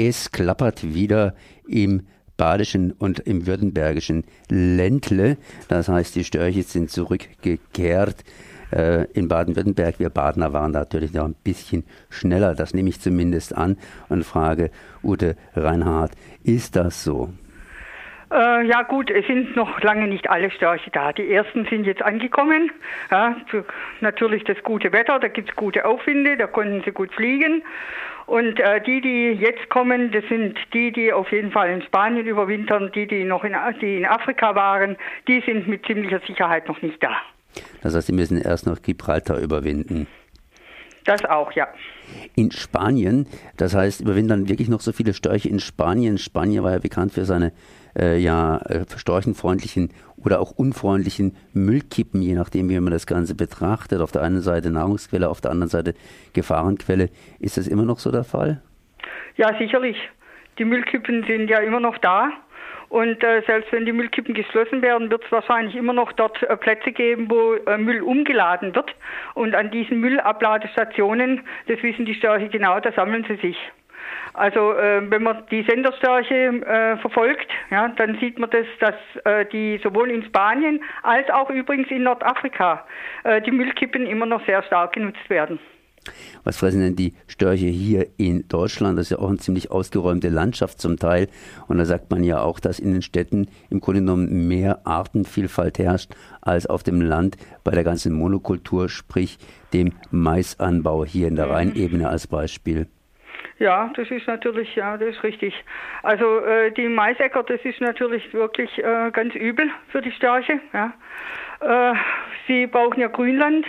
Es klappert wieder im badischen und im württembergischen Ländle. Das heißt, die Störche sind zurückgekehrt äh, in Baden-Württemberg. Wir Badener waren natürlich noch ein bisschen schneller, das nehme ich zumindest an und frage Ute Reinhardt, ist das so? Äh, ja gut, es sind noch lange nicht alle Störche da. Die ersten sind jetzt angekommen. Ja, natürlich das gute Wetter, da gibt es gute Aufwinde, da konnten sie gut fliegen. Und äh, die, die jetzt kommen, das sind die, die auf jeden Fall in Spanien überwintern, die, die noch in, die in Afrika waren, die sind mit ziemlicher Sicherheit noch nicht da. Das heißt, sie müssen erst noch Gibraltar überwinden. Das auch, ja. In Spanien, das heißt, überwintern wirklich noch so viele Störche in Spanien. Spanien war ja bekannt für seine äh, ja, äh, storchenfreundlichen oder auch unfreundlichen Müllkippen, je nachdem, wie man das Ganze betrachtet. Auf der einen Seite Nahrungsquelle, auf der anderen Seite Gefahrenquelle. Ist das immer noch so der Fall? Ja, sicherlich. Die Müllkippen sind ja immer noch da. Und äh, selbst wenn die Müllkippen geschlossen werden, wird es wahrscheinlich immer noch dort äh, Plätze geben, wo äh, Müll umgeladen wird. Und an diesen Müllabladestationen, das wissen die Störche genau, da sammeln sie sich. Also äh, wenn man die Senderstörche äh, verfolgt, ja, dann sieht man das, dass äh, die sowohl in Spanien als auch übrigens in Nordafrika äh, die Müllkippen immer noch sehr stark genutzt werden. Was fressen denn die Störche hier in Deutschland? Das ist ja auch eine ziemlich ausgeräumte Landschaft zum Teil. Und da sagt man ja auch, dass in den Städten im Grunde genommen mehr Artenvielfalt herrscht als auf dem Land bei der ganzen Monokultur, sprich dem Maisanbau hier in der mhm. Rheinebene als Beispiel. Ja, das ist natürlich, ja, das ist richtig. Also äh, die Maisäcker, das ist natürlich wirklich äh, ganz übel für die Störche. Ja. Äh, sie brauchen ja Grünland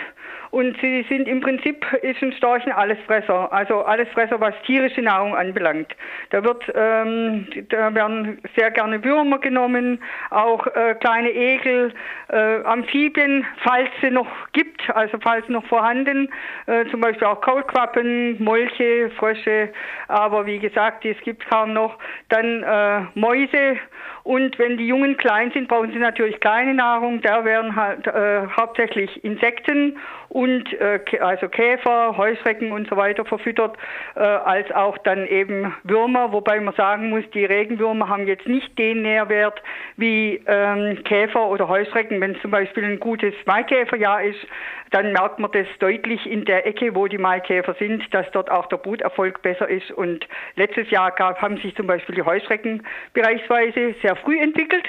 und sie sind im Prinzip, ist ein Storchen Allesfresser, also Allesfresser, was tierische Nahrung anbelangt. Da wird, ähm, da werden sehr gerne Würmer genommen, auch äh, kleine Egel, äh, Amphibien, falls sie noch gibt, also falls noch vorhanden, äh, zum Beispiel auch Kaulquappen, Molche, Frösche, aber wie gesagt, es gibt kaum noch. Dann äh, Mäuse und wenn die Jungen klein sind, brauchen sie natürlich keine Nahrung. Da werden halt äh, hauptsächlich Insekten und äh, also Käfer, Heuschrecken und so weiter verfüttert, äh, als auch dann eben Würmer, wobei man sagen muss, die Regenwürmer haben jetzt nicht den Nährwert wie ähm, Käfer oder Heuschrecken. Wenn es zum Beispiel ein gutes Maikäferjahr ist, dann merkt man das deutlich in der Ecke, wo die Maikäfer sind, dass dort auch der Bruterfolg besser ist. Und letztes Jahr gab, haben sich zum Beispiel die Heuschrecken bereichsweise sehr früh entwickelt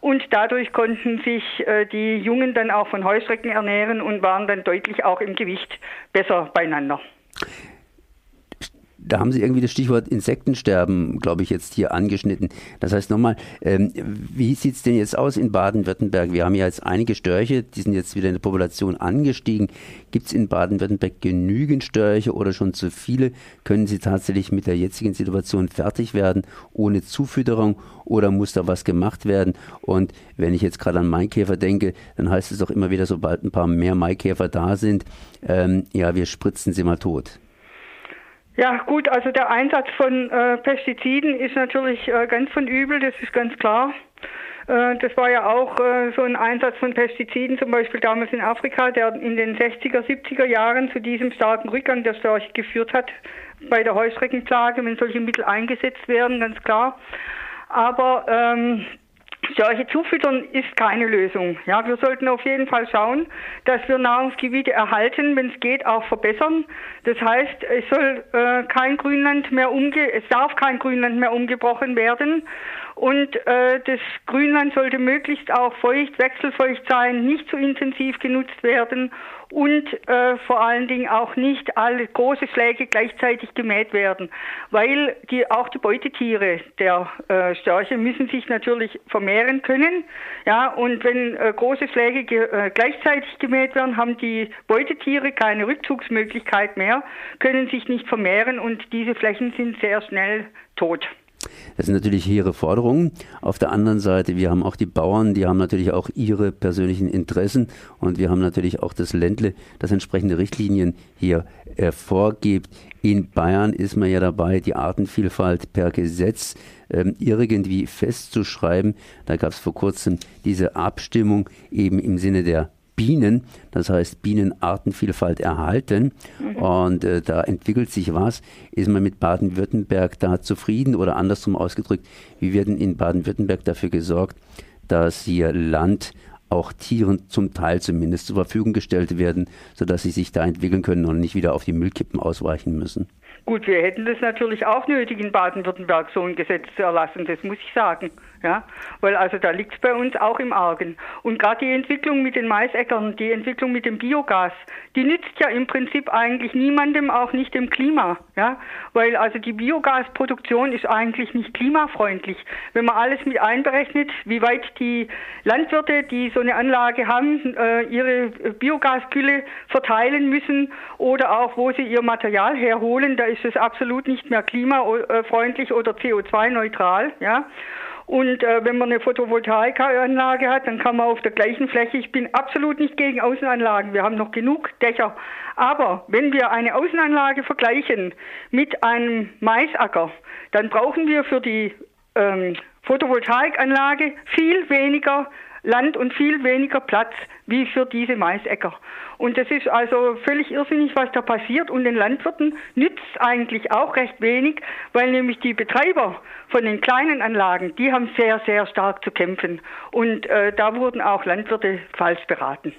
und dadurch konnten sich äh, die Jungen dann auch von Heuschrecken ernähren und waren dann deutlich auch im Gewicht besser beieinander. Da haben Sie irgendwie das Stichwort Insektensterben, glaube ich, jetzt hier angeschnitten. Das heißt nochmal, ähm, wie sieht es denn jetzt aus in Baden-Württemberg? Wir haben ja jetzt einige Störche, die sind jetzt wieder in der Population angestiegen. Gibt es in Baden-Württemberg genügend Störche oder schon zu viele? Können Sie tatsächlich mit der jetzigen Situation fertig werden, ohne Zufütterung oder muss da was gemacht werden? Und wenn ich jetzt gerade an Maikäfer denke, dann heißt es doch immer wieder, sobald ein paar mehr Maikäfer da sind, ähm, ja, wir spritzen sie mal tot. Ja, gut, also der Einsatz von äh, Pestiziden ist natürlich äh, ganz von übel, das ist ganz klar. Äh, das war ja auch äh, so ein Einsatz von Pestiziden, zum Beispiel damals in Afrika, der in den 60er, 70er Jahren zu diesem starken Rückgang der Störche geführt hat, bei der Heuschreckenplage, wenn solche Mittel eingesetzt werden, ganz klar. Aber ähm, solche Zufüttern ist keine Lösung. Ja, wir sollten auf jeden Fall schauen, dass wir Nahrungsgebiete erhalten, wenn es geht, auch verbessern. Das heißt, es soll äh, kein Grünland mehr umge es darf kein Grünland mehr umgebrochen werden und äh, das Grünland sollte möglichst auch feucht, wechselfeucht sein, nicht zu intensiv genutzt werden und äh, vor allen Dingen auch nicht alle große Schläge gleichzeitig gemäht werden, weil die, auch die Beutetiere der äh, Störche müssen sich natürlich vermehren können. Ja, und wenn äh, große Schläge ge äh, gleichzeitig gemäht werden, haben die Beutetiere keine Rückzugsmöglichkeit mehr, können sich nicht vermehren und diese Flächen sind sehr schnell tot. Das sind natürlich ihre Forderungen. Auf der anderen Seite, wir haben auch die Bauern, die haben natürlich auch ihre persönlichen Interessen und wir haben natürlich auch das Ländle, das entsprechende Richtlinien hier äh, vorgibt. In Bayern ist man ja dabei, die Artenvielfalt per Gesetz ähm, irgendwie festzuschreiben. Da gab es vor kurzem diese Abstimmung eben im Sinne der Bienen, das heißt Bienenartenvielfalt erhalten. Mhm. Und äh, da entwickelt sich was. Ist man mit Baden-Württemberg da zufrieden oder andersrum ausgedrückt, wie werden in Baden-Württemberg dafür gesorgt, dass hier Land auch Tieren zum Teil zumindest zur Verfügung gestellt werden, sodass sie sich da entwickeln können und nicht wieder auf die Müllkippen ausweichen müssen? Gut, wir hätten das natürlich auch nötig, in Baden-Württemberg so ein Gesetz zu erlassen, das muss ich sagen. Ja, weil also da liegt es bei uns auch im Argen. Und gerade die Entwicklung mit den Maisäckern, die Entwicklung mit dem Biogas, die nützt ja im Prinzip eigentlich niemandem, auch nicht dem Klima. Ja, weil also die Biogasproduktion ist eigentlich nicht klimafreundlich. Wenn man alles mit einberechnet, wie weit die Landwirte, die so eine Anlage haben, äh, ihre Biogaskühle verteilen müssen oder auch wo sie ihr Material herholen, da ist es absolut nicht mehr klimafreundlich oder CO2-neutral. Ja. Und äh, wenn man eine Photovoltaikanlage hat, dann kann man auf der gleichen Fläche, ich bin absolut nicht gegen Außenanlagen, wir haben noch genug Dächer. Aber wenn wir eine Außenanlage vergleichen mit einem Maisacker, dann brauchen wir für die ähm, Photovoltaikanlage viel weniger Land und viel weniger Platz wie für diese Maisäcker. Und das ist also völlig irrsinnig, was da passiert. Und den Landwirten nützt eigentlich auch recht wenig, weil nämlich die Betreiber von den kleinen Anlagen, die haben sehr, sehr stark zu kämpfen. Und äh, da wurden auch Landwirte falsch beraten.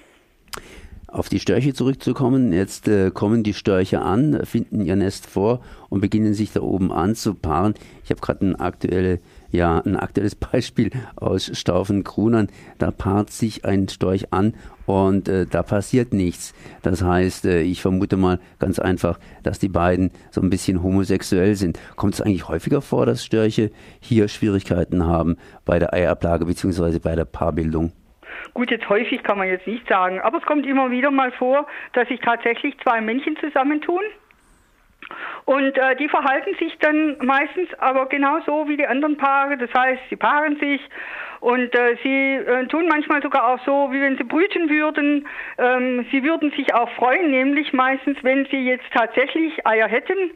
Auf die Störche zurückzukommen, jetzt äh, kommen die Störche an, finden ihr Nest vor und beginnen sich da oben anzupaaren. Ich habe gerade eine aktuelle ja ein aktuelles Beispiel aus Staufen-Grunern. Da paart sich ein Storch an und äh, da passiert nichts. Das heißt, äh, ich vermute mal ganz einfach, dass die beiden so ein bisschen homosexuell sind. Kommt es eigentlich häufiger vor, dass Störche hier Schwierigkeiten haben bei der Eiablage bzw. bei der Paarbildung? Gut, jetzt häufig kann man jetzt nicht sagen, aber es kommt immer wieder mal vor, dass sich tatsächlich zwei Männchen zusammentun und äh, die verhalten sich dann meistens aber genauso wie die anderen Paare. Das heißt, sie paaren sich und äh, sie äh, tun manchmal sogar auch so, wie wenn sie brüten würden. Ähm, sie würden sich auch freuen, nämlich meistens, wenn sie jetzt tatsächlich Eier hätten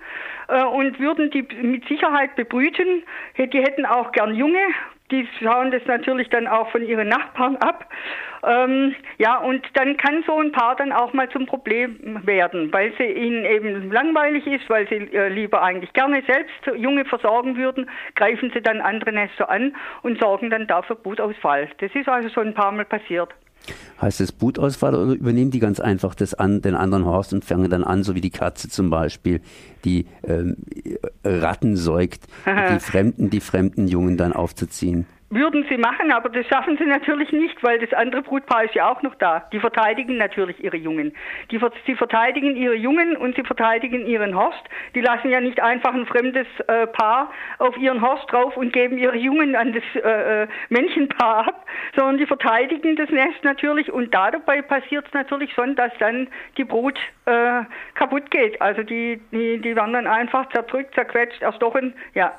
äh, und würden die mit Sicherheit bebrüten. Die hätten auch gern Junge die schauen das natürlich dann auch von ihren Nachbarn ab. Ähm, ja, und dann kann so ein Paar dann auch mal zum Problem werden, weil sie ihnen eben langweilig ist, weil sie äh, lieber eigentlich gerne selbst Junge versorgen würden, greifen sie dann andere Nester an und sorgen dann dafür Brutausfall. Das ist also schon ein paar Mal passiert. Heißt es Brutausfall oder übernehmen die ganz einfach das an, den anderen Horst und fangen dann an, so wie die Katze zum Beispiel, die ähm, Ratten säugt, die fremden, die fremden Jungen dann aufzuziehen? Würden sie machen, aber das schaffen sie natürlich nicht, weil das andere Brutpaar ist ja auch noch da. Die verteidigen natürlich ihre Jungen. Die, sie verteidigen ihre Jungen und sie verteidigen ihren Horst. Die lassen ja nicht einfach ein fremdes äh, Paar auf ihren Horst drauf und geben ihre Jungen an das äh, äh Männchenpaar ab, sondern die verteidigen das Nest natürlich und dabei passiert es natürlich schon, dass dann die Brut äh, kaputt geht. Also die, die, die werden dann einfach zerdrückt, zerquetscht, erstochen, ja.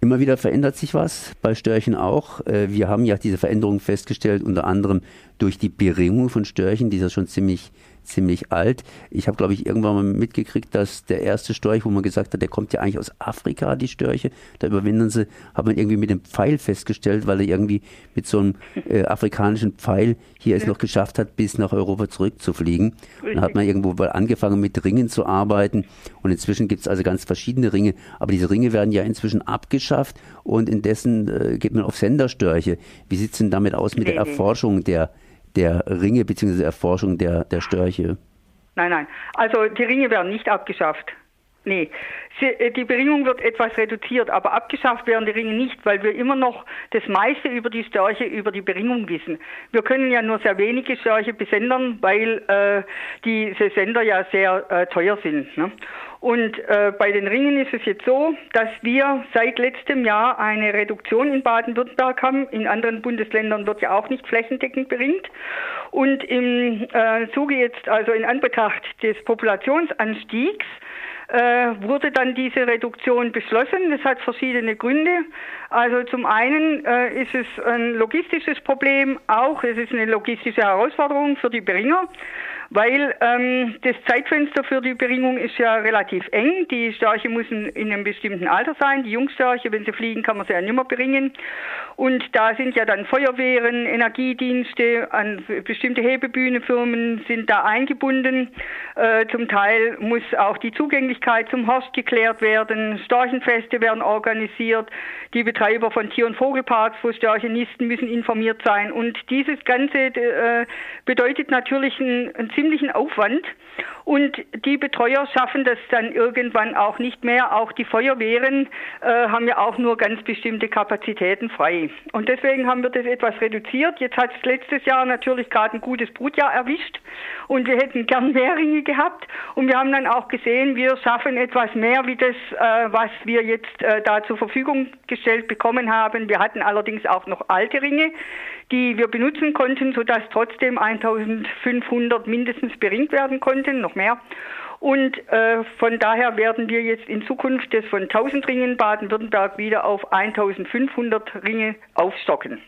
Immer wieder verändert sich was, bei Störchen auch. Äh, wir haben ja diese Veränderungen festgestellt, unter anderem durch die Beringung von Störchen, die ja schon ziemlich ziemlich alt. Ich habe, glaube ich, irgendwann mal mitgekriegt, dass der erste Storch, wo man gesagt hat, der kommt ja eigentlich aus Afrika, die Störche, da überwinden sie, hat man irgendwie mit dem Pfeil festgestellt, weil er irgendwie mit so einem äh, afrikanischen Pfeil hier ja. es noch geschafft hat, bis nach Europa zurückzufliegen. Dann hat man irgendwo mal angefangen mit Ringen zu arbeiten und inzwischen gibt es also ganz verschiedene Ringe, aber diese Ringe werden ja inzwischen abgeschafft und indessen äh, geht man auf Senderstörche. Wie sieht es denn damit aus mit der Erforschung der der Ringe bzw. Erforschung der, der Störche? Nein, nein. Also die Ringe werden nicht abgeschafft. Nee, äh, die Beringung wird etwas reduziert, aber abgeschafft werden die Ringe nicht, weil wir immer noch das meiste über die Störche, über die Beringung wissen. Wir können ja nur sehr wenige Störche besendern, weil äh, diese Sender ja sehr äh, teuer sind. Ne? Und äh, bei den Ringen ist es jetzt so, dass wir seit letztem Jahr eine Reduktion in Baden-Württemberg haben. In anderen Bundesländern wird ja auch nicht flächendeckend beringt. Und im äh, Zuge jetzt, also in Anbetracht des Populationsanstiegs, äh, wurde dann diese Reduktion beschlossen. Das hat verschiedene Gründe. Also zum einen äh, ist es ein logistisches Problem, auch es ist eine logistische Herausforderung für die Beringer, weil ähm, das Zeitfenster für die Beringung ist ja relativ eng. Die Störche müssen in einem bestimmten Alter sein. Die Jungstörche, wenn sie fliegen, kann man sie ja nicht mehr beringen. Und da sind ja dann Feuerwehren, Energiedienste, an bestimmte Hebebühnenfirmen sind da eingebunden. Äh, zum Teil muss auch die Zugänglichkeit zum Horst geklärt werden. Storchenfeste werden organisiert. Die Betreiber von Tier- und Vogelparks, wo Störche nisten, müssen informiert sein. Und dieses Ganze äh, bedeutet natürlich einen, einen ziemlichen Aufwand. Und die Betreuer schaffen das dann irgendwann auch nicht mehr. Auch die Feuerwehren äh, haben ja auch nur ganz bestimmte Kapazitäten frei. Und deswegen haben wir das etwas reduziert. Jetzt hat es letztes Jahr natürlich gerade ein gutes Brutjahr erwischt und wir hätten gern mehr Ringe gehabt. Und wir haben dann auch gesehen, wir schaffen etwas mehr wie das, äh, was wir jetzt äh, da zur Verfügung gestellt bekommen haben. Wir hatten allerdings auch noch alte Ringe, die wir benutzen konnten, sodass trotzdem 1500 mindestens beringt werden konnten, noch mehr. Und äh, von daher werden wir jetzt in Zukunft das von 1000 Ringen Baden-Württemberg wieder auf 1500 Ringe aufstocken.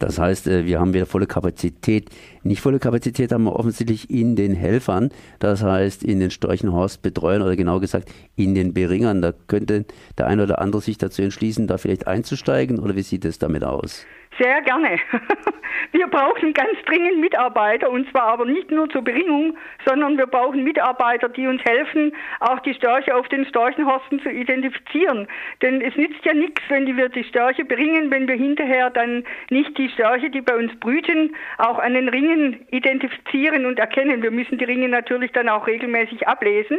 Das heißt, äh, wir haben wieder volle Kapazität. Nicht volle Kapazität haben wir offensichtlich in den Helfern, das heißt in den Storchenhorstbetreuern oder genau gesagt in den Beringern. Da könnte der eine oder andere sich dazu entschließen, da vielleicht einzusteigen oder wie sieht es damit aus? Sehr gerne. Wir brauchen ganz dringend Mitarbeiter und zwar aber nicht nur zur Beringung, sondern wir brauchen Mitarbeiter, die uns helfen, auch die Störche auf den Storchenhorsten zu identifizieren. Denn es nützt ja nichts, wenn wir die Störche beringen, wenn wir hinterher dann nicht die Störche, die bei uns brüten, auch an den Ringen identifizieren und erkennen. Wir müssen die Ringe natürlich dann auch regelmäßig ablesen.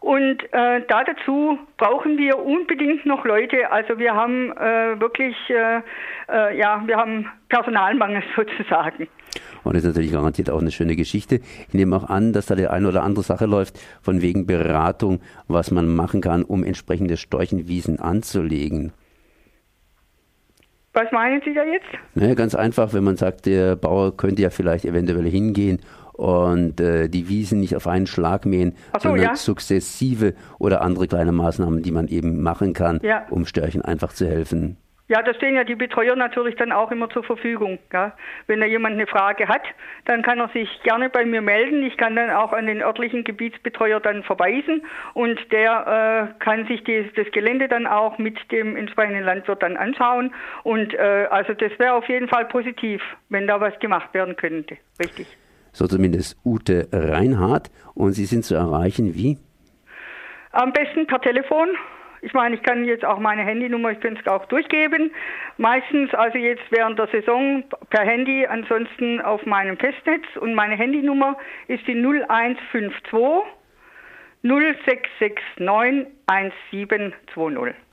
Und äh, da dazu brauchen wir unbedingt noch Leute. Also wir haben äh, wirklich, äh, äh ja, wir haben Personalmangel sozusagen. Und das ist natürlich garantiert auch eine schöne Geschichte. Ich nehme auch an, dass da die eine oder andere Sache läuft, von wegen Beratung, was man machen kann, um entsprechende Storchenwiesen anzulegen. Was meinen Sie da jetzt? Naja, ganz einfach, wenn man sagt, der Bauer könnte ja vielleicht eventuell hingehen und äh, die Wiesen nicht auf einen Schlag mähen, so, sondern ja. sukzessive oder andere kleine Maßnahmen, die man eben machen kann, ja. um Störchen einfach zu helfen. Ja, da stehen ja die Betreuer natürlich dann auch immer zur Verfügung. Ja. Wenn da jemand eine Frage hat, dann kann er sich gerne bei mir melden. Ich kann dann auch an den örtlichen Gebietsbetreuer dann verweisen und der äh, kann sich die, das Gelände dann auch mit dem entsprechenden Landwirt dann anschauen. Und äh, also das wäre auf jeden Fall positiv, wenn da was gemacht werden könnte. Richtig so zumindest Ute Reinhardt. Und Sie sind zu erreichen wie? Am besten per Telefon. Ich meine, ich kann jetzt auch meine Handynummer, ich könnte es auch durchgeben. Meistens, also jetzt während der Saison per Handy, ansonsten auf meinem Festnetz. Und meine Handynummer ist die 0152 0669 1720.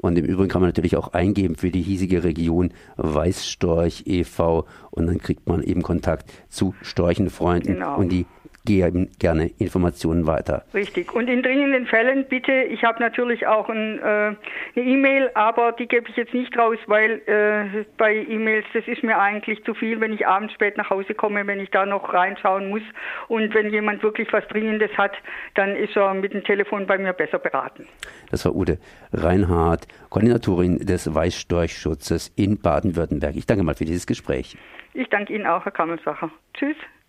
Und im Übrigen kann man natürlich auch eingeben für die hiesige Region Weißstorch e.V. und dann kriegt man eben Kontakt zu Storchenfreunden genau. und die geben gerne Informationen weiter. Richtig. Und in dringenden Fällen bitte, ich habe natürlich auch ein, äh, eine E-Mail, aber die gebe ich jetzt nicht raus, weil äh, bei E-Mails, das ist mir eigentlich zu viel, wenn ich abends spät nach Hause komme, wenn ich da noch reinschauen muss. Und wenn jemand wirklich was Dringendes hat, dann ist er mit dem Telefon bei mir besser beraten. Das war Ute Reinhardt, Koordinatorin des Weißstorchschutzes in Baden-Württemberg. Ich danke mal für dieses Gespräch. Ich danke Ihnen auch, Herr Kammelsacher. Tschüss.